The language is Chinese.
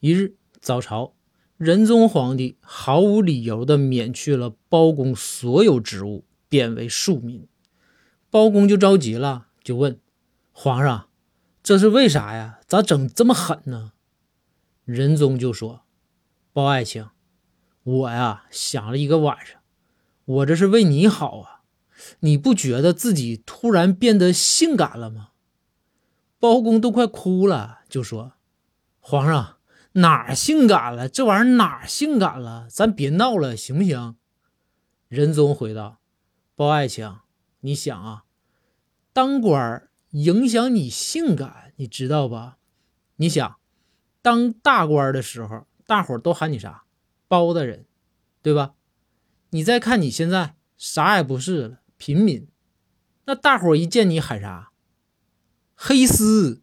一日早朝，仁宗皇帝毫无理由地免去了包公所有职务，贬为庶民。包公就着急了，就问皇上：“这是为啥呀？咋整这么狠呢？”仁宗就说：“包爱卿，我呀想了一个晚上，我这是为你好啊，你不觉得自己突然变得性感了吗？”包公都快哭了，就说：“皇上哪儿性感了？这玩意儿哪儿性感了？咱别闹了，行不行？”仁宗回道：“包爱卿，你想啊，当官影响你性感，你知道吧？你想。”当大官的时候，大伙都喊你啥？包大人，对吧？你再看你现在啥也不是了，平民，那大伙一见你喊啥？黑丝。